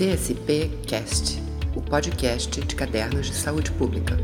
CSP Cast, o podcast de cadernos de saúde pública.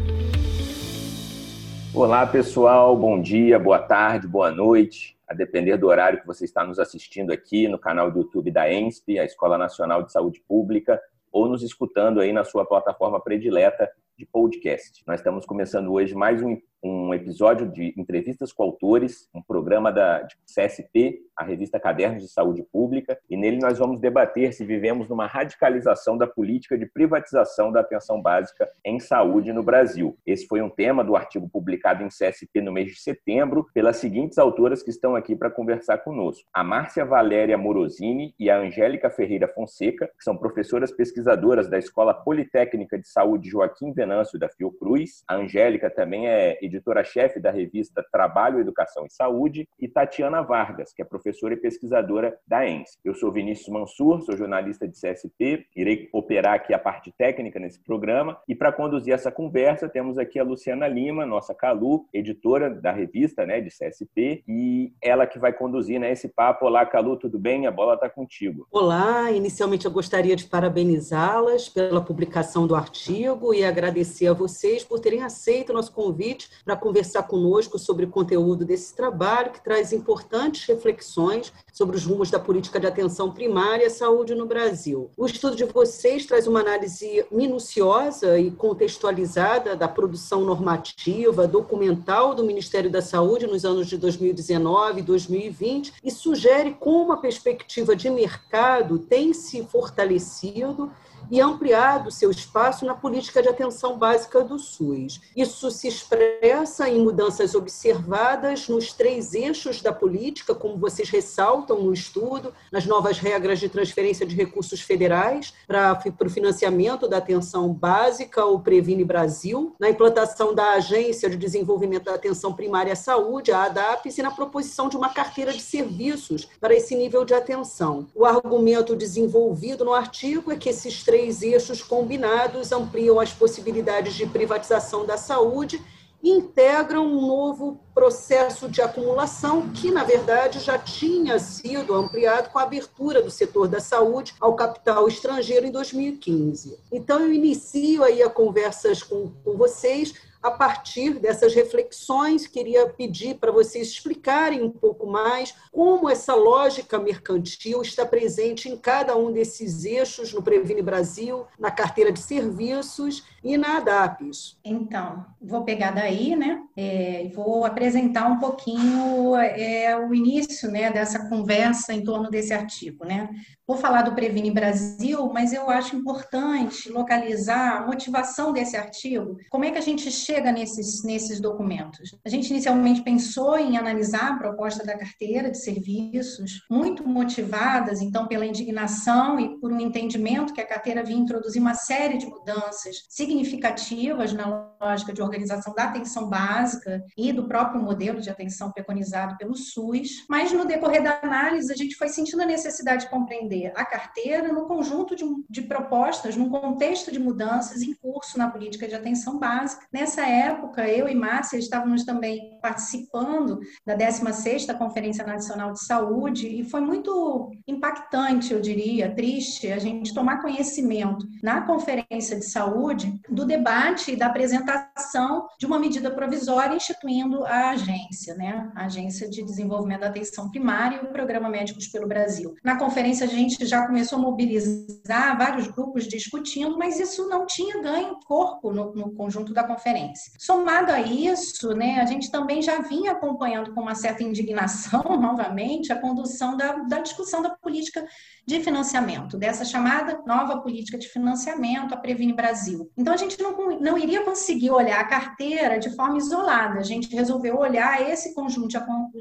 Olá, pessoal. Bom dia, boa tarde, boa noite. A depender do horário que você está nos assistindo aqui no canal do YouTube da ENSP, a Escola Nacional de Saúde Pública, ou nos escutando aí na sua plataforma predileta de podcast. Nós estamos começando hoje mais um, um episódio de entrevistas com autores, um programa da CSP, a revista Cadernos de Saúde Pública, e nele nós vamos debater se vivemos numa radicalização da política de privatização da atenção básica em saúde no Brasil. Esse foi um tema do artigo publicado em CSP no mês de setembro pelas seguintes autoras que estão aqui para conversar conosco: a Márcia Valéria Morosini e a Angélica Ferreira Fonseca, que são professoras pesquisadoras da Escola Politécnica de Saúde Joaquim Venâncio da Fiocruz. A Angélica também é editora-chefe da revista Trabalho, Educação e Saúde, e Tatiana Vargas, que é professora e pesquisadora da ENS. Eu sou Vinícius Mansur, sou jornalista de CSP, irei operar aqui a parte técnica nesse programa e para conduzir essa conversa temos aqui a Luciana Lima, nossa Calu, editora da revista né, de CSP e ela que vai conduzir né, esse papo. Olá, Calu, tudo bem? A bola está contigo. Olá, inicialmente eu gostaria de parabenizá-las pela publicação do artigo e agradecer a vocês por terem aceito o nosso convite para conversar conosco sobre o conteúdo desse trabalho que traz importantes reflexões sobre os rumos da política de atenção primária à saúde no Brasil. O estudo de vocês traz uma análise minuciosa e contextualizada da produção normativa, documental do Ministério da Saúde nos anos de 2019 e 2020 e sugere como a perspectiva de mercado tem se fortalecido e ampliado seu espaço na política de atenção básica do SUS. Isso se expressa em mudanças observadas nos três eixos da política, como vocês ressaltam no estudo, nas novas regras de transferência de recursos federais para, o financiamento da atenção básica, o Previne Brasil, na implantação da Agência de Desenvolvimento da Atenção Primária à Saúde, a ADAPS, e na proposição de uma carteira de serviços para esse nível de atenção. O argumento desenvolvido no artigo é que esses três três eixos combinados ampliam as possibilidades de privatização da saúde e integram um novo processo de acumulação que, na verdade, já tinha sido ampliado com a abertura do setor da saúde ao capital estrangeiro em 2015. Então, eu inicio aí a conversas com, com vocês a partir dessas reflexões, queria pedir para vocês explicarem um pouco mais como essa lógica mercantil está presente em cada um desses eixos no Previne Brasil, na carteira de serviços e na ADAPES. Então, vou pegar daí, né? É, vou apresentar um pouquinho é, o início né, dessa conversa em torno desse artigo, né? Vou falar do Previne Brasil, mas eu acho importante localizar a motivação desse artigo. Como é que a gente chega nesses, nesses documentos? A gente inicialmente pensou em analisar a proposta da carteira de serviços, muito motivadas, então, pela indignação e por um entendimento que a carteira vinha introduzir uma série de mudanças significativas na lógica de organização da atenção básica e do próprio modelo de atenção preconizado pelo SUS. Mas, no decorrer da análise, a gente foi sentindo a necessidade de compreender a carteira no conjunto de, de propostas, num contexto de mudanças em curso na política de atenção básica. Nessa época, eu e Márcia estávamos também participando da 16ª Conferência Nacional de Saúde e foi muito impactante, eu diria, triste, a gente tomar conhecimento na Conferência de Saúde do debate e da apresentação de uma medida provisória instituindo a agência, né? A Agência de Desenvolvimento da Atenção Primária e o Programa Médicos pelo Brasil. Na conferência, a gente gente já começou a mobilizar vários grupos discutindo, mas isso não tinha ganho corpo no, no conjunto da conferência. Somado a isso, né, a gente também já vinha acompanhando com uma certa indignação, novamente, a condução da, da discussão da política de financiamento, dessa chamada nova política de financiamento, a Previne Brasil. Então, a gente não, não iria conseguir olhar a carteira de forma isolada, a gente resolveu olhar esse conjunto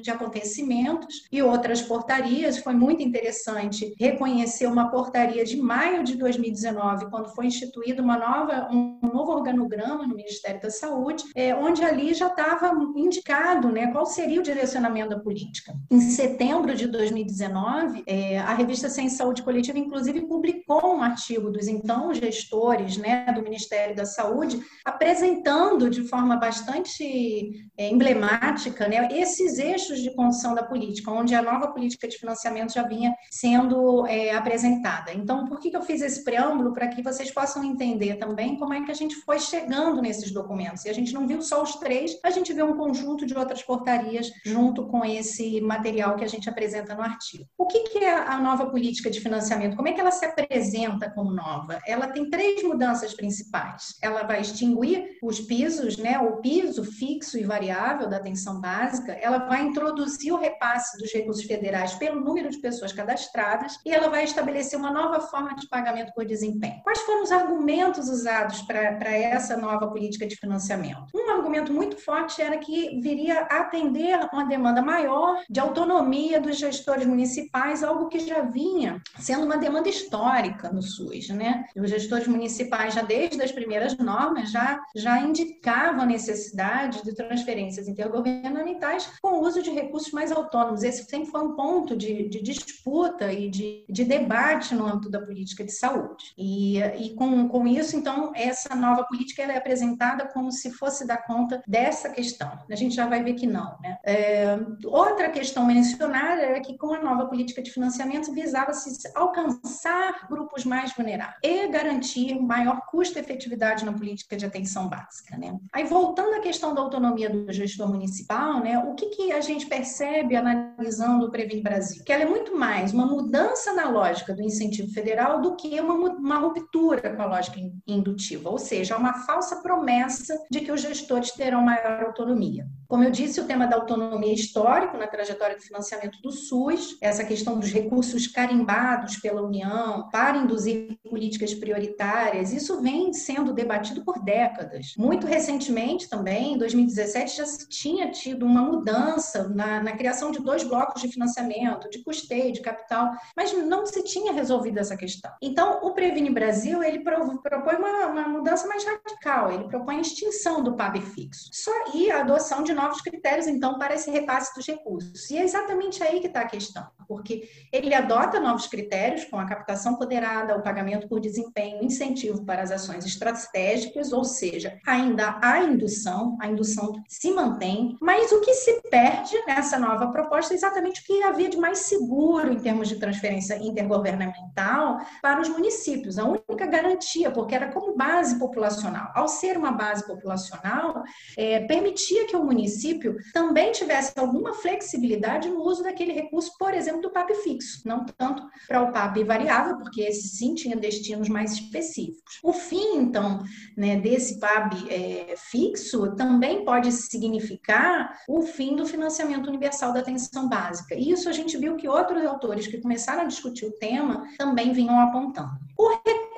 de, acontecimentos e outras portarias, foi muito interessante reconhecer uma portaria de maio de 2019, quando foi instituído uma nova, um novo organograma no Ministério da Saúde, é, onde ali já estava indicado né, qual seria o direcionamento da política. Em setembro de 2019, é, a revista Ciência Saúde Coletiva, inclusive, publicou um artigo dos então gestores né, do Ministério da Saúde, apresentando apresentando de forma bastante é, emblemática né, esses eixos de condução da política, onde a nova política de financiamento já vinha sendo é, apresentada. Então, por que, que eu fiz esse preâmbulo? Para que vocês possam entender também como é que a gente foi chegando nesses documentos. E a gente não viu só os três, a gente viu um conjunto de outras portarias junto com esse material que a gente apresenta no artigo. O que, que é a nova política de financiamento? Como é que ela se apresenta como nova? Ela tem três mudanças principais. Ela vai extinguir os pisos, né, o piso fixo e variável da atenção básica, ela vai introduzir o repasse dos recursos federais pelo número de pessoas cadastradas e ela vai estabelecer uma nova forma de pagamento por desempenho. Quais foram os argumentos usados para essa nova política de financiamento? Um argumento muito forte era que viria a atender uma demanda maior de autonomia dos gestores municipais, algo que já vinha sendo uma demanda histórica no SUS, né? Os gestores municipais já desde as primeiras normas já já indicavam a necessidade de transferências intergovernamentais com o uso de recursos mais autônomos. Esse sempre foi um ponto de, de disputa e de, de, debate no âmbito da política de saúde. E, e com, com isso, então, essa nova política é apresentada como se fosse dar conta dessa questão. A gente já vai ver que não. Né? É, outra questão mencionada é que com a nova política de financiamento visava-se alcançar grupos mais vulneráveis e garantir maior custo-efetividade na política de atenção básica. Né? Aí, voltando à questão da autonomia do gestor municipal, né, o que, que a gente percebe analisando o Previne Brasil? Que ela é muito mais uma mudança na lógica do incentivo federal do que uma, uma ruptura com a lógica indutiva, ou seja, uma falsa promessa de que os gestores terão maior autonomia. Como eu disse, o tema da autonomia histórico na trajetória de financiamento do SUS, essa questão dos recursos carimbados pela União para induzir políticas prioritárias, isso vem sendo debatido por décadas. Muito recentemente também, em 2017, já se tinha tido uma mudança na, na criação de dois blocos de financiamento, de custeio, de capital, mas não se tinha resolvido essa questão. Então, o Previne Brasil, ele propõe uma, uma mudança mais radical, ele propõe a extinção do PAB fixo. Só e a adoção de novos critérios, então, para esse repasse dos recursos. E é exatamente aí que está a questão, porque ele adota novos critérios com a captação poderada, o pagamento por desempenho, incentivo para as ações estratégicas, ou seja, ainda há indução, a indução se mantém, mas o que se perde nessa nova proposta é exatamente o que havia de mais seguro em termos de transferência intergovernamental para os municípios, a única garantia, porque era como base populacional. Ao ser uma base populacional, é, permitia que o município também tivesse alguma flexibilidade no uso daquele recurso, por exemplo, do PAB fixo, não tanto para o PAB variável, porque esse sim tinha destinos mais específicos. O fim, então, né, desse PAB é, fixo também pode significar o fim do financiamento universal da atenção básica. E isso a gente viu que outros autores que começaram a discutir o tema também vinham apontando. O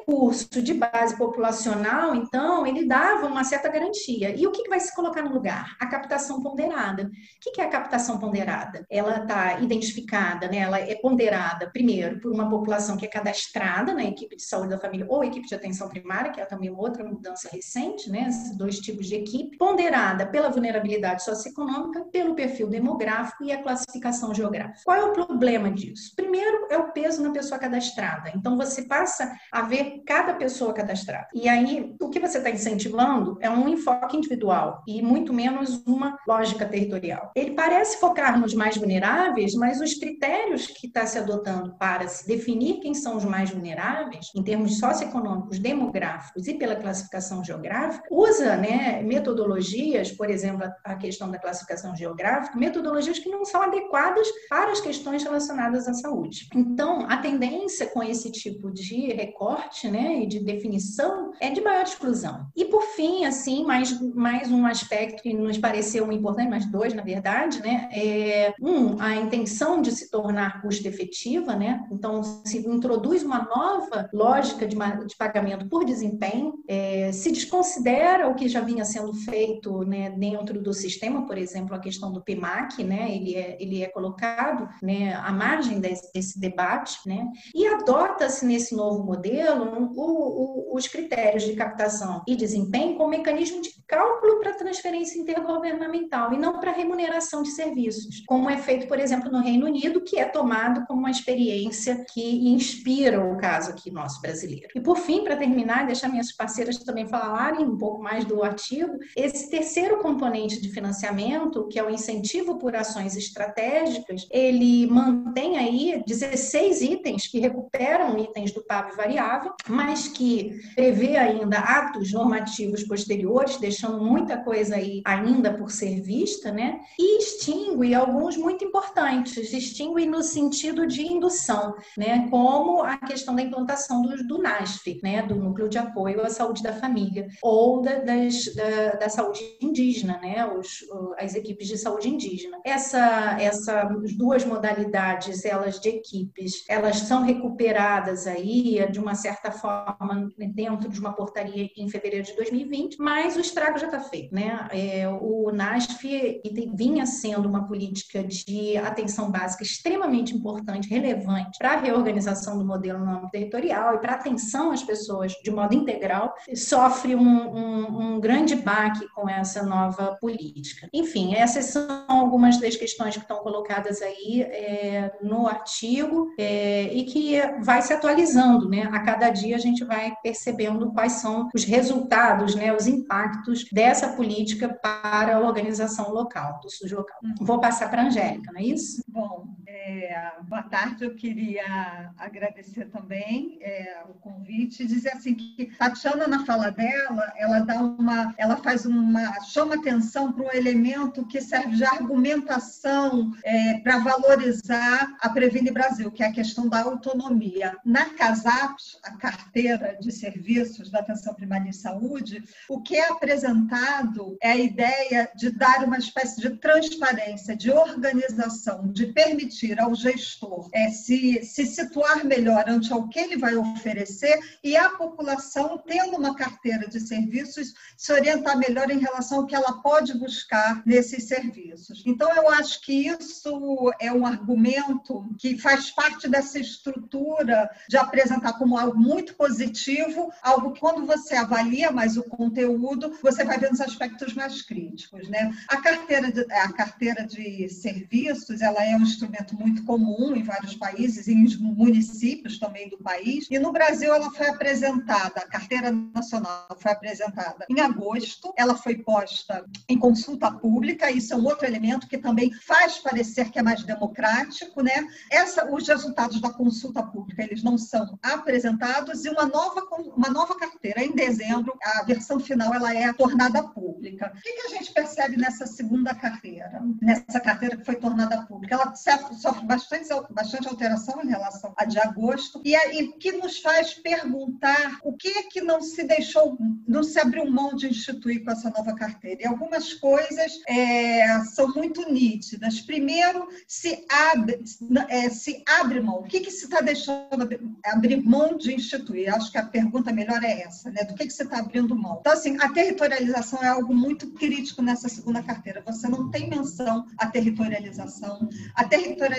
recurso de base populacional, então, ele dava uma certa garantia. E o que vai se colocar no lugar? A captação ponderada. O que é a captação ponderada? Ela está identificada, né? ela é ponderada, primeiro, por uma população que é cadastrada na equipe de saúde da família ou equipe de atenção primária, que é também outra mudança recente, né? esses dois tipos de equipe, ponderada pela vulnerabilidade socioeconômica, pelo perfil demográfico e a classificação geográfica. Qual é o problema disso? Primeiro é o peso na pessoa cadastrada. Então, você passa a ver cada pessoa cadastrada. E aí, o que você está incentivando é um enfoque individual e muito menos uma lógica territorial. Ele parece focar nos mais vulneráveis, mas os critérios que está se adotando para se definir quem são os mais vulneráveis, em termos socioeconômicos, demográficos e pela classificação geográfica, usa né, metodologias, por exemplo, a questão da classificação geográfica, metodologias que não são adequadas para as questões relacionadas à saúde. Então, a tendência com esse tipo de recorte né, e de definição é de maior exclusão. E por fim, assim, mais, mais um aspecto que nos pareceu importante, mais dois, na verdade, né, é um, a intenção de se tornar custo efetiva, né, então se introduz uma nova lógica de, de pagamento por desempenho, é, se desconsidera o que já vinha sendo feito, né, dentro do sistema, por exemplo, a questão do PIMAC, né, ele é, ele é colocado, né, à margem desse, desse debate, né, e adota-se nesse novo modelo o, o, os critérios de captação e desempenho como mecanismo de cálculo para transferência intergovernamental e não para remuneração de serviços, como é feito, por exemplo, no Reino Unido, que é tomado como uma experiência que inspira o caso aqui nosso brasileiro. E por fim, para terminar, deixar minhas parceiras também falarem um pouco mais do artigo, esse terceiro componente de financiamento, que é o incentivo por ações estratégicas, ele mantém aí 16 itens que recuperam itens do PAB variável, mas que prevê ainda atos normativos posteriores, deixando muita coisa aí ainda por ser vista, né? E extingue alguns muito importantes, extingue no sentido de indução, né? Como a questão da implantação do, do NASF, né? Do Núcleo de Apoio à Saúde da Família, ou da, das, da, da saúde indígena, né? Os, as equipes de saúde indígena. Essa, essas duas modalidades, elas de equipes, elas são recuperadas aí de uma certa forma dentro de uma portaria em fevereiro de 2020, mas o estrago já está feito, né? É, o NASF vinha sendo uma política de atenção básica extremamente importante, relevante para a reorganização do modelo no âmbito territorial e para atenção às pessoas de modo integral, sofre um, um, um grande baque com essa nova política. Enfim, essas são algumas das questões que estão colocadas aí é, no artigo é, e que vai se atualizando, né? A cada dia a gente vai percebendo quais são os resultados, né, os impactos dessa política para a organização local, do SUS local. Uhum. Vou passar para a Angélica, não é isso? Bom, é, boa tarde, eu queria agradecer também é, o convite e dizer assim que Tatiana, na fala dela, ela dá uma, ela faz uma, chama atenção para um elemento que serve de argumentação é, para valorizar a Previne Brasil, que é a questão da autonomia. Na CASAPS, a carteira de serviços da atenção primária em saúde, o que é apresentado é a ideia de dar uma espécie de transparência, de organização, de permitir ao gestor é, se, se situar melhor ante o que ele vai oferecer e a população, tendo uma carteira de serviços, se orientar melhor em relação ao que ela pode buscar nesses serviços. Então, eu acho que isso é um argumento que faz parte dessa estrutura de apresentar como algo muito positivo, algo que quando você avalia mais o conteúdo, você vai vendo os aspectos mais críticos, né? A carteira de, a carteira de serviços, ela é um instrumento muito comum em vários países, em municípios também do país, e no Brasil ela foi apresentada, a carteira nacional foi apresentada em agosto, ela foi posta em consulta pública, isso é um outro elemento que também faz parecer que é mais democrático, né? Essa, os resultados da consulta pública, eles não são apresentados e uma nova, uma nova carteira em dezembro, a versão final ela é tornada pública. O que, que a gente percebe nessa segunda carteira, nessa carteira que foi tornada pública? Ela sofre bastante, bastante alteração em relação à de agosto e, e que nos faz perguntar o que é que não se deixou, não se abriu mão de instituir com essa nova carteira. E algumas coisas é, são muito nítidas. Primeiro, se abre, é, se abre mão. O que, que se está deixando abrir mão de instituir? Acho que a pergunta melhor é essa, né? Do que, que você está abrindo mão? Então, assim, a territorialização é algo muito crítico nessa segunda carteira. Você não tem menção à territorialização. A territorialização,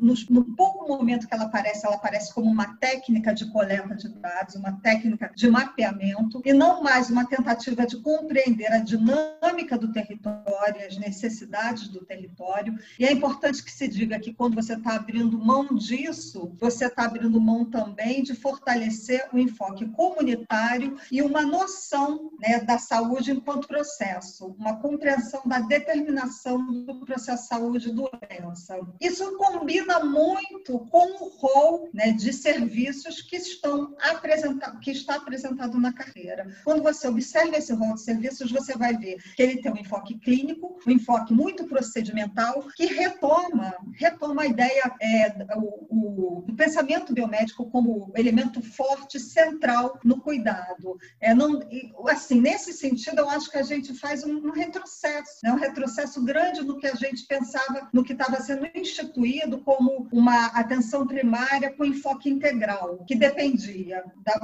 no, no pouco momento que ela aparece, ela aparece como uma técnica de coleta de dados, uma técnica de mapeamento, e não mais uma tentativa de compreender a dinâmica do território, as necessidades do território. E é importante que se diga que quando você está abrindo mão disso, você está abrindo mão também de fortalecer o enfoque comunitário e uma noção né, da saúde enquanto processo, uma compreensão da determinação do processo saúde-doença. Isso combina muito com o rol né, de serviços que estão apresentados, que está apresentado na carreira. Quando você observa esse rol de serviços, você vai ver que ele tem um enfoque clínico, um enfoque muito procedimental, que retoma, retoma a ideia é, o, o, do pensamento biomédico como elemento forte, central no cuidado. É, não, assim, nesse sentido, eu acho que a gente faz um, um retrocesso, né? um retrocesso grande no que a gente pensava, no que estava sendo instituído como uma atenção primária com enfoque integral, que dependia da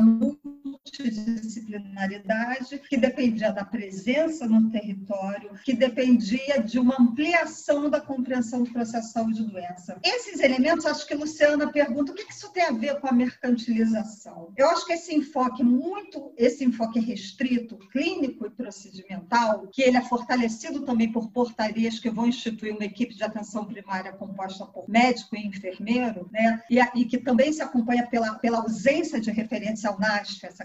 multidisciplinaridade, que dependia da presença no território, que dependia de uma ampliação da compreensão do processo de doença. Esses elementos, acho que Luciana pergunta, o que isso tem a ver com a mercantilização? Eu acho que esse enfoque muito, esse enfoque restrito, clínico e procedimental, que ele é fortalecido também por portarias que vão instituir uma equipe de atenção primária composta por médico e enfermeiro, né? E, e que também se acompanha pela, pela ausência de referência ao NASF, essa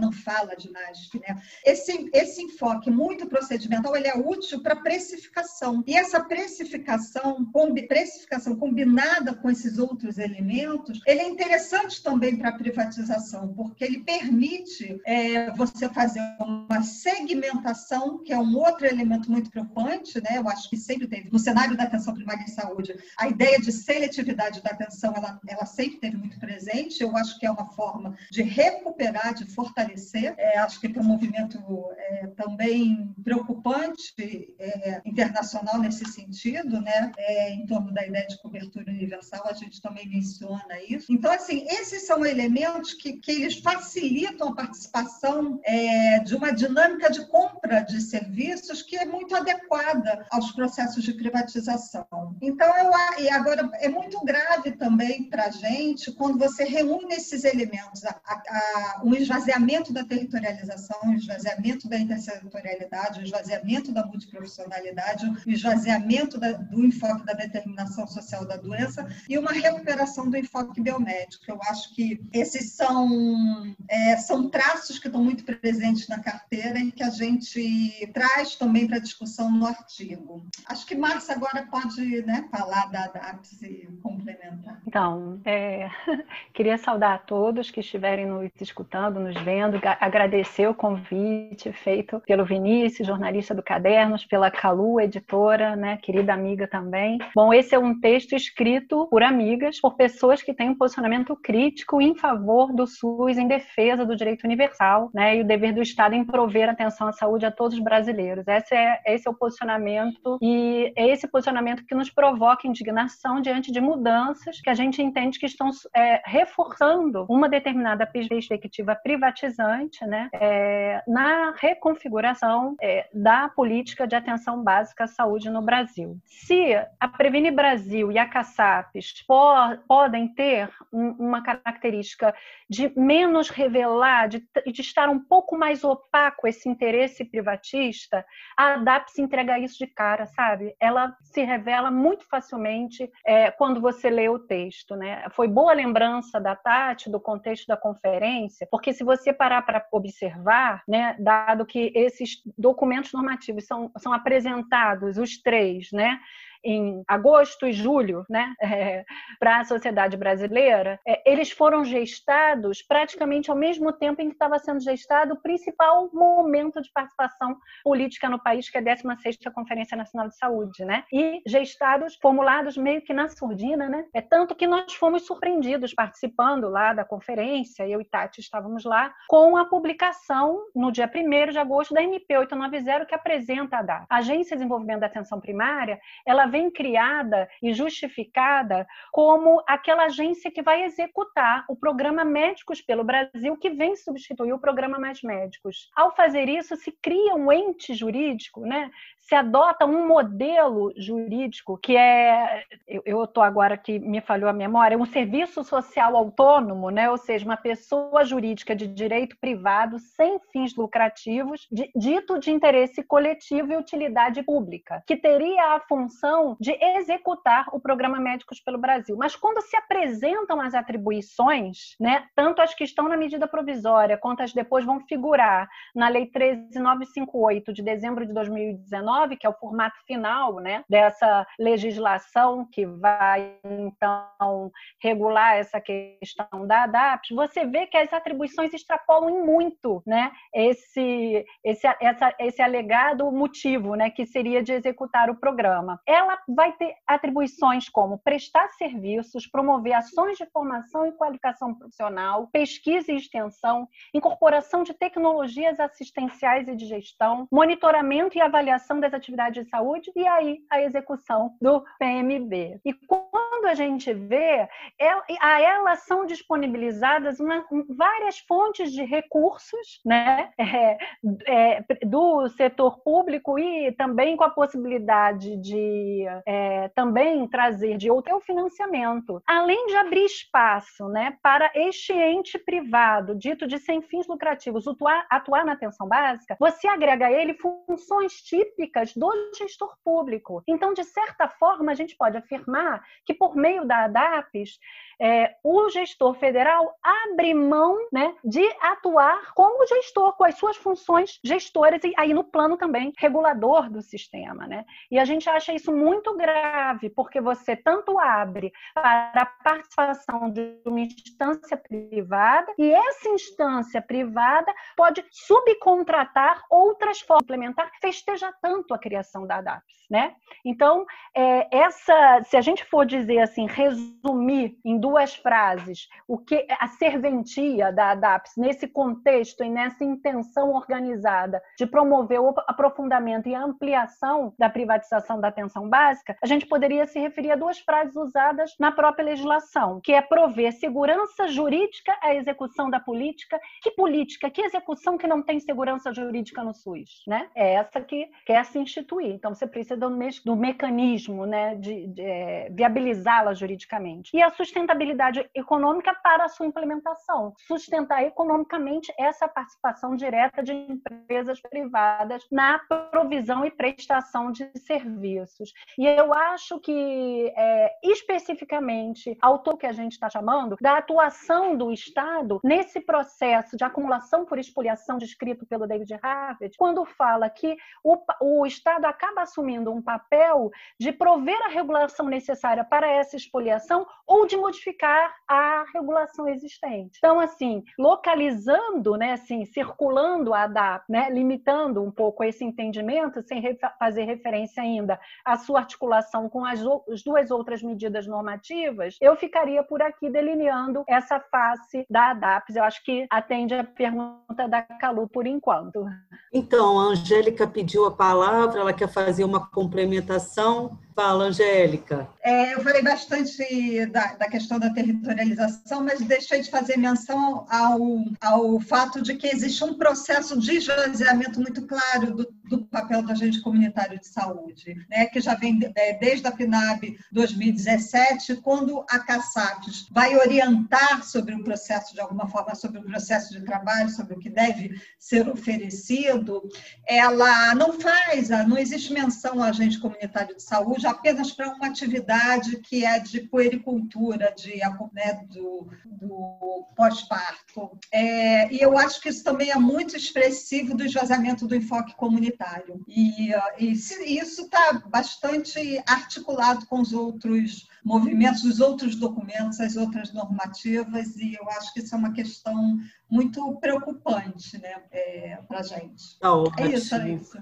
não fala de NASF, né? Esse, esse enfoque muito procedimental, ele é útil para precificação. E essa precificação, combi, precificação combinada com esses outros elementos, ele é interessante também para a privatização, porque ele permite é, você fazer uma segmentação, que é um outro elemento muito preocupante, né? Eu acho que sempre teve, no cenário da atenção primária em saúde, a ideia de seletividade da atenção, ela, ela sempre teve muito presente. Eu acho que é uma forma de recuperar, de fortalecer. É, acho que tem um movimento é, também preocupante é, internacional nesse sentido, né? É, em torno da ideia de cobertura universal, a gente também menciona isso. Então, assim, esses são elementos que, que eles facilitam a participação é, de uma dinâmica de compra de serviços que é muito adequada aos processos de privatização. Então, eu, e agora é muito grave também para a gente quando você reúne esses elementos, a, a, um esvaziamento da territorialização, um esvaziamento da intersetorialidade, um esvaziamento da multiprofissionalidade, um esvaziamento da, do enfoque da determinação social da doença e uma recuperação do enfoque biomédico. Eu acho que esses são, é, são traços que estão muito presentes na carteira e que a gente traz também para discussão no artigo. Acho que Márcia agora pode né, falar da DAPS e complementar. Então, é, queria saudar a todos que estiverem nos escutando, nos vendo, agradecer o convite feito pelo Vinícius, jornalista do Cadernos, pela Calu, editora, né, querida amiga também. Bom, esse é um texto escrito por amigas, por pessoas que têm um posicionamento crítico em favor do SUS, em defesa do direito universal, né, e o dever do Estado em prover atenção à saúde a todos os brasileiros. Esse é, esse é o posicionamento e é esse posicionamento que nos provoca indignação diante de mudanças que a gente entende que estão é, reforçando uma determinada perspectiva privatizante né, é, na reconfiguração é, da política de atenção básica à saúde no Brasil. Se a Previne Brasil e a CASAPES po podem ter um, uma característica de menos revelar, de, de estar um pouco mais opaco esse interesse privatista, a ADAPS entrega isso de cara, sabe? Ela se revela muito facilmente é, quando você lê o texto, né? Foi boa lembrança da Tati, do contexto da conferência, porque se você parar para observar, né, dado que esses documentos normativos são, são apresentados, os três, né, em agosto e julho, né, é, para a sociedade brasileira, é, eles foram gestados praticamente ao mesmo tempo em que estava sendo gestado o principal momento de participação política no país, que é a 16ª Conferência Nacional de Saúde, né? E gestados, formulados meio que na surdina, né? É tanto que nós fomos surpreendidos participando lá da conferência, eu e Tati estávamos lá, com a publicação no dia 1 de agosto da MP 890 que apresenta a DATA. A Agência de Desenvolvimento da Atenção Primária, ela vem criada e justificada como aquela agência que vai executar o programa Médicos pelo Brasil, que vem substituir o programa Mais Médicos. Ao fazer isso, se cria um ente jurídico, né? Se adota um modelo jurídico que é, eu estou agora que me falhou a memória, um serviço social autônomo, né? ou seja, uma pessoa jurídica de direito privado sem fins lucrativos, dito de interesse coletivo e utilidade pública, que teria a função de executar o programa Médicos pelo Brasil. Mas quando se apresentam as atribuições, né, tanto as que estão na medida provisória quanto as depois vão figurar na Lei 13958 de dezembro de 2019, que é o formato final né, dessa legislação que vai, então, regular essa questão da ADAPS, você vê que as atribuições extrapolam em muito né, esse, esse, essa, esse alegado motivo, né, que seria de executar o programa. Ela vai ter atribuições como prestar serviços, promover ações de formação e qualificação profissional, pesquisa e extensão, incorporação de tecnologias assistenciais e de gestão, monitoramento e avaliação das atividades de saúde e aí a execução do PMB. E quando a gente vê, é, a elas são disponibilizadas uma, várias fontes de recursos né, é, é, do setor público e também com a possibilidade de é, também trazer de outro financiamento, além de abrir espaço né, para este ente privado, dito de sem fins lucrativos, atuar, atuar na atenção básica, você agrega a ele funções típicas do gestor público. Então, de certa forma, a gente pode afirmar que, por meio da ADAPES, é, o gestor federal abre mão né, de atuar como gestor, com as suas funções gestoras e aí no plano também regulador do sistema. Né? E a gente acha isso muito grave, porque você tanto abre para a participação de uma instância privada e essa instância privada pode subcontratar outras formas implementar, festeja tanto a criação da ADAPS. Né? Então, é, essa, se a gente for dizer assim, resumir em duas frases o que a serventia da ADAPS nesse contexto e nessa intenção organizada de promover o aprofundamento e a ampliação da privatização da atenção básica, a gente poderia se referir a duas frases usadas na própria legislação, que é prover segurança jurídica à execução da política. Que política, que execução que não tem segurança jurídica no SUS, né? É essa que quer se instituir. Então você precisa do, me do mecanismo, né, de, de é, viabilizá-la juridicamente. E a sustentabilidade econômica para a sua implementação. Sustentar economicamente essa participação direta de empresas privadas na provisão e prestação de serviços. E eu acho que, é, especificamente, autor que a gente está chamando, da atuação do Estado nesse processo de acumulação por expoliação descrito pelo David Harvard, quando fala que o, o Estado acaba assumindo um papel de prover a regulação necessária para essa expoliação ou de modificar a regulação existente. Então, assim, localizando, né, assim, circulando a DAP, né, limitando um pouco esse entendimento, sem fazer referência ainda à sua articulação com as, as duas outras medidas normativas, eu ficaria por aqui delineando essa face da ADAPS. Eu acho que atende a pergunta da Calu por enquanto. Então, a Angélica pediu a palavra, ela quer fazer uma complementação. Fala, Angélica. É, eu falei bastante da, da, questão da territorialização, mas deixei de fazer menção ao, ao fato de que existe um processo de esvaziamento muito claro do, do papel do agente comunitário de saúde, né, que já vem é, desde a PNAB 2017, quando a CASAPES vai orientar sobre o processo, de alguma forma, sobre o processo de trabalho, sobre o que deve ser oferecido, ela não faz, não existe menção ao agente comunitário de saúde apenas para uma atividade que é de puericultura, de, né, do, do pós-parto. É, e eu acho que isso também é muito expressivo do esvaziamento do enfoque comunitário. E, e isso está bastante articulado com os outros movimentos, os outros documentos, as outras normativas, e eu acho que isso é uma questão muito preocupante né, é, para a gente. Tá é isso, é isso.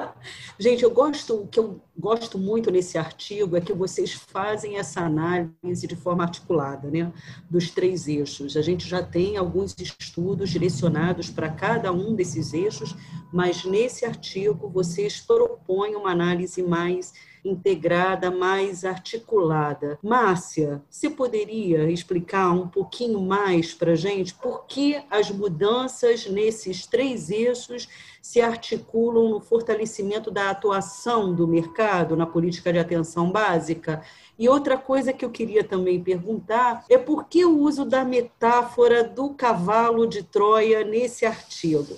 gente, eu gosto, o que eu gosto muito nesse artigo é que vocês fazem essa análise de forma articulada, né, dos três eixos. A gente já tem alguns estudos direcionados para cada um desses eixos, mas nesse artigo vocês propõem uma análise mais integrada, mais articulada. Márcia, você poderia explicar um pouquinho mais para gente por que as mudanças nesses três eixos se articulam no fortalecimento da atuação do mercado na política de atenção básica? E outra coisa que eu queria também perguntar é por que o uso da metáfora do cavalo de Troia nesse artigo?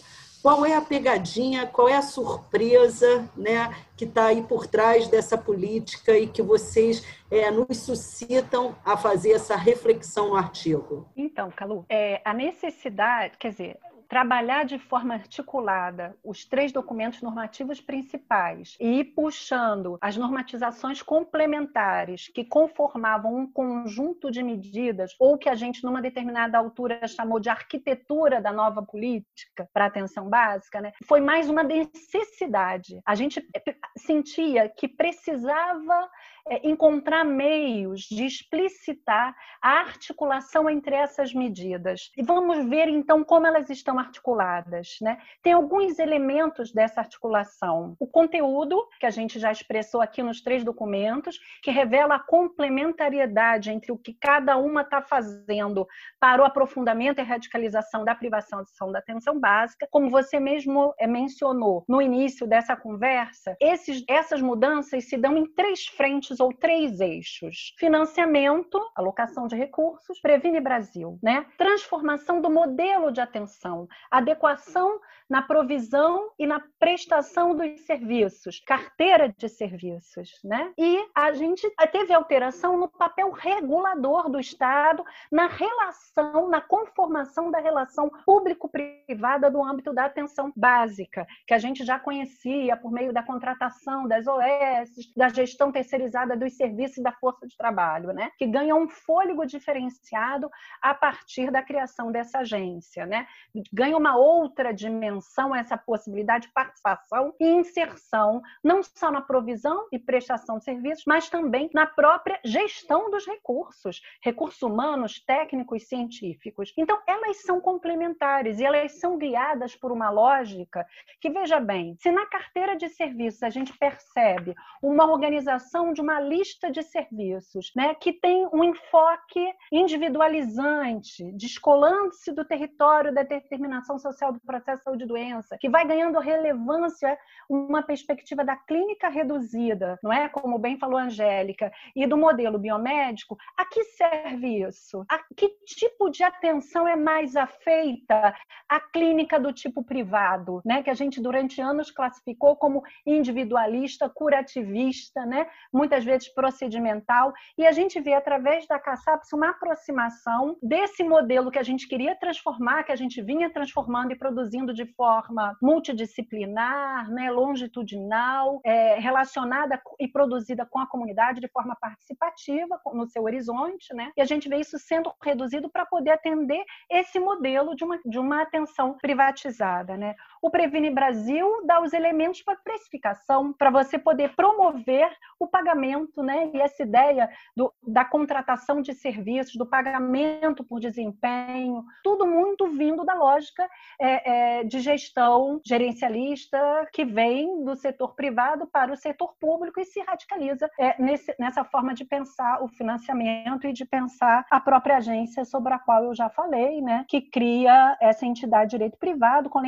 Qual é a pegadinha, qual é a surpresa né, que está aí por trás dessa política e que vocês é, nos suscitam a fazer essa reflexão no artigo? Então, Calu, é, a necessidade, quer dizer, trabalhar de forma articulada os três documentos normativos principais e ir puxando as normatizações complementares que conformavam um conjunto de medidas ou que a gente numa determinada altura chamou de arquitetura da nova política para atenção básica, né? Foi mais uma necessidade. A gente sentia que precisava encontrar meios de explicitar a articulação entre essas medidas. E vamos ver então como elas estão articuladas. Né? Tem alguns elementos dessa articulação. O conteúdo, que a gente já expressou aqui nos três documentos, que revela a complementariedade entre o que cada uma está fazendo para o aprofundamento e radicalização da privação da atenção básica. Como você mesmo é, mencionou no início dessa conversa, esses, essas mudanças se dão em três frentes ou três eixos: financiamento, alocação de recursos, Previne Brasil, né? Transformação do modelo de atenção, adequação na provisão e na prestação dos serviços, carteira de serviços, né? E a gente teve alteração no papel regulador do Estado na relação, na conformação da relação público-privada do âmbito da atenção básica, que a gente já conhecia por meio da contratação das OS, da gestão terceirizada dos serviços da força de trabalho, né? Que ganha um fôlego diferenciado a partir da criação dessa agência, né? Ganha uma outra dimensão essa possibilidade de participação e inserção, não só na provisão e prestação de serviços, mas também na própria gestão dos recursos, recursos humanos, técnicos, científicos. Então, elas são complementares e elas são guiadas por uma lógica que, veja bem, se na carteira de serviços a gente percebe uma organização de uma lista de serviços, né, que tem um enfoque individualizante, descolando-se do território da determinação social do processo de saúde e doença, que vai ganhando relevância uma perspectiva da clínica reduzida, não é? Como bem falou a Angélica, e do modelo biomédico, a que serve isso? A que tipo de atenção é mais afeita à clínica do tipo privado, né? Que a gente durante anos classificou como individualista, curativista, né? Muitas vezes procedimental, e a gente vê através da CASAPS uma aproximação desse modelo que a gente queria transformar, que a gente vinha transformando e produzindo de forma multidisciplinar, né? longitudinal, é, relacionada e produzida com a comunidade de forma participativa no seu horizonte, né? E a gente vê isso sendo reduzido para poder atender esse modelo de uma, de uma atenção privatizada, né? O Previne Brasil dá os elementos para precificação, para você poder promover o pagamento, né? E essa ideia do, da contratação de serviços, do pagamento por desempenho, tudo muito vindo da lógica é, é, de gestão gerencialista que vem do setor privado para o setor público e se radicaliza é, nesse, nessa forma de pensar o financiamento e de pensar a própria agência sobre a qual eu já falei, né? Que cria essa entidade de direito privado com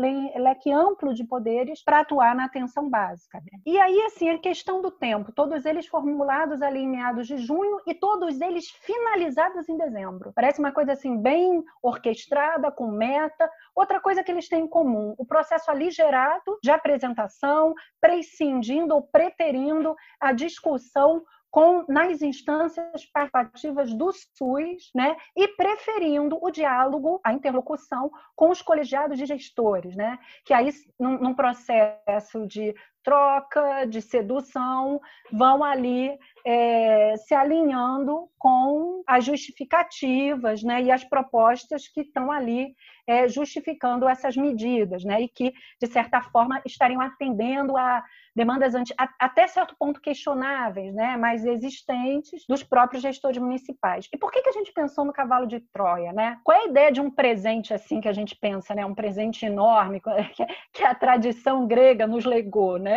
leque amplo de poderes para atuar na atenção básica. Né? E aí, assim, a questão do tempo, todos eles formulados ali em meados de junho e todos eles finalizados em dezembro. Parece uma coisa assim bem orquestrada, com meta. Outra coisa que eles têm em comum, o processo aligerado de apresentação, prescindindo ou preterindo a discussão com, nas instâncias participativas do SUS, né, e preferindo o diálogo, a interlocução com os colegiados de gestores, né, que aí, num, num processo de troca, de sedução, vão ali é, se alinhando com as justificativas né, e as propostas que estão ali é, justificando essas medidas, né, e que, de certa forma, estariam atendendo a demandas anti, até certo ponto questionáveis, né, mas existentes dos próprios gestores municipais. E por que, que a gente pensou no cavalo de Troia? Né? Qual é a ideia de um presente assim que a gente pensa, né, um presente enorme que a tradição grega nos legou, né?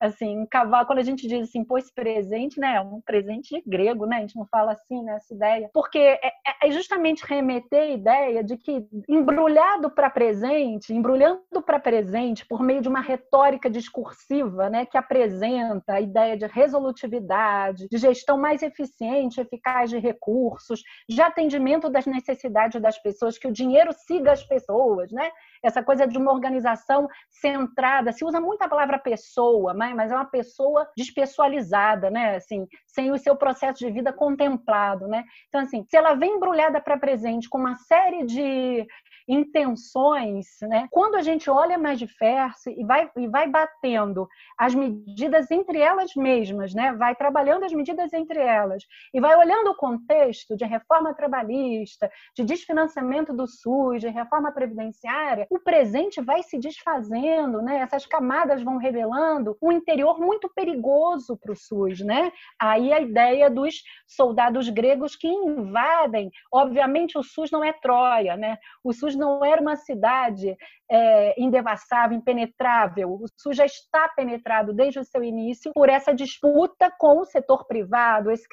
Assim, um cavalo, quando a gente diz assim, pô, esse presente, né, um presente grego, né? A gente não fala assim, né, essa ideia. Porque é, é, é justamente remeter a ideia de que embrulhado para presente, embrulhando para presente por meio de uma retórica discursiva, né, que apresenta a ideia de resolutividade, de gestão mais eficiente, eficaz de recursos, de atendimento das necessidades das pessoas, que o dinheiro siga as pessoas, né? Essa coisa de uma organização centrada. Se usa muito a palavra pessoa, mas é uma pessoa despessoalizada, né? Assim, sem o seu processo de vida contemplado, né? Então, assim, se ela vem embrulhada para presente com uma série de intenções, né? Quando a gente olha mais de perto e vai, e vai batendo as medidas entre elas mesmas, né? Vai trabalhando as medidas entre elas e vai olhando o contexto de reforma trabalhista, de desfinanciamento do SUS, de reforma previdenciária, o presente vai se desfazendo, né? Essas camadas vão revelando um interior muito perigoso para o SUS, né? Aí a ideia dos soldados gregos que invadem, obviamente o SUS não é Troia, né? O SUS não era uma cidade é, indevassável, impenetrável. O SUS já está penetrado desde o seu início por essa disputa com o setor privado, esse,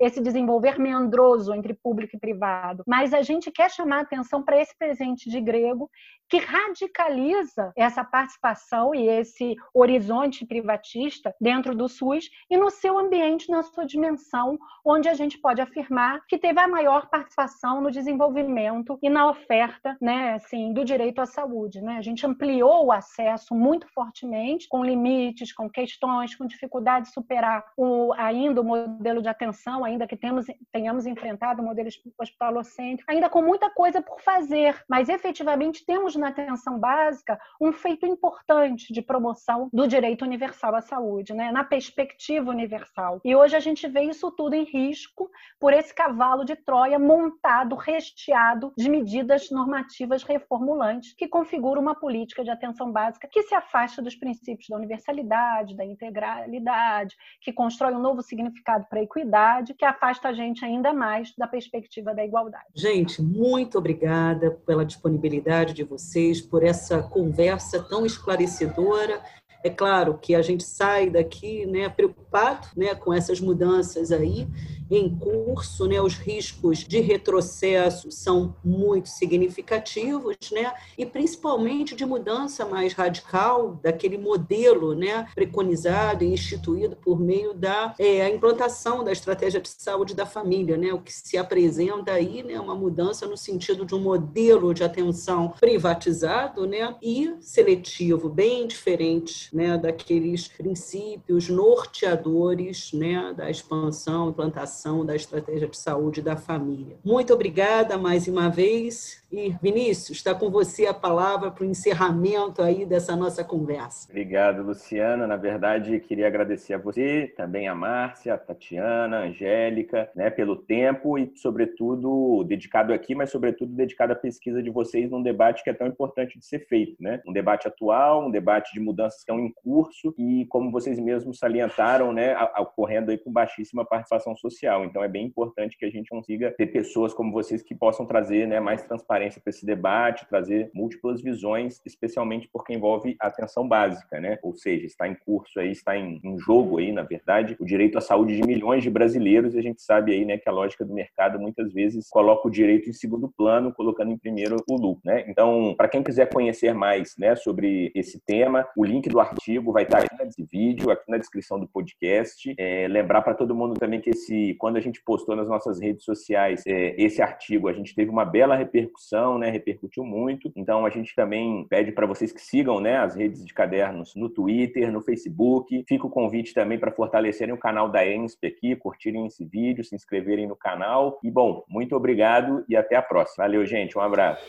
esse desenvolver meandroso entre público e privado. Mas a gente quer chamar atenção para esse presente de grego que radicaliza essa participação e esse horizonte privatista dentro do SUS e no seu ambiente, na sua dimensão, onde a gente pode afirmar que teve a maior participação no desenvolvimento e na oferta né, assim, do direito à saúde. Né? A gente ampliou o acesso muito fortemente, com limites, com questões, com dificuldade de superar o, ainda o modelo de atenção, ainda que temos, tenhamos enfrentado o modelo hospitalocêntrico, ainda com muita coisa por fazer, mas efetivamente temos na atenção básica um feito importante de promoção do direito universal à saúde, né? na perspectiva universal. E hoje a gente vê isso tudo em risco por esse cavalo de Troia montado, recheado de medidas normativas reformulantes que configura uma política de atenção básica que se afasta dos princípios da universalidade, da integralidade, que constrói um novo significado para a equidade, que afasta a gente ainda mais da perspectiva da igualdade. Gente, muito obrigada pela disponibilidade de vocês, por essa conversa tão esclarecedora é claro que a gente sai daqui né, preocupado né, com essas mudanças aí em curso, né, os riscos de retrocesso são muito significativos, né, e principalmente de mudança mais radical daquele modelo né, preconizado e instituído por meio da é, implantação da estratégia de saúde da família. Né, o que se apresenta aí né, uma mudança no sentido de um modelo de atenção privatizado né, e seletivo, bem diferente né, daqueles princípios norteadores né, da expansão, implantação da estratégia de saúde da família. Muito obrigada mais uma vez e Vinícius, está com você a palavra para o encerramento aí dessa nossa conversa. Obrigado, Luciana. Na verdade, queria agradecer a você, também a Márcia, a Tatiana, a Angélica, né, pelo tempo e, sobretudo, dedicado aqui, mas, sobretudo, dedicado à pesquisa de vocês num debate que é tão importante de ser feito, né? Um debate atual, um debate de mudanças que estão em curso e, como vocês mesmos salientaram, né, ocorrendo aí com baixíssima participação social. Então, é bem importante que a gente consiga ter pessoas como vocês que possam trazer, né, mais transparência transparência para esse debate, trazer múltiplas visões, especialmente porque envolve a atenção básica, né? Ou seja, está em curso aí, está em, em jogo aí, na verdade, o direito à saúde de milhões de brasileiros e a gente sabe aí, né, que a lógica do mercado muitas vezes coloca o direito em segundo plano, colocando em primeiro o lucro, né? Então, para quem quiser conhecer mais, né, sobre esse tema, o link do artigo vai estar aqui nesse vídeo, aqui na descrição do podcast. É, lembrar para todo mundo também que esse, quando a gente postou nas nossas redes sociais é, esse artigo, a gente teve uma bela repercussão repercussão, né? Repercutiu muito. Então a gente também pede para vocês que sigam, né, as redes de cadernos no Twitter, no Facebook. Fica o convite também para fortalecerem o canal da ENSP aqui, curtirem esse vídeo, se inscreverem no canal. E bom, muito obrigado e até a próxima. Valeu, gente. Um abraço.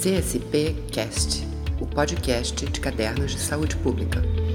CSP Cast, o podcast de cadernos de saúde pública.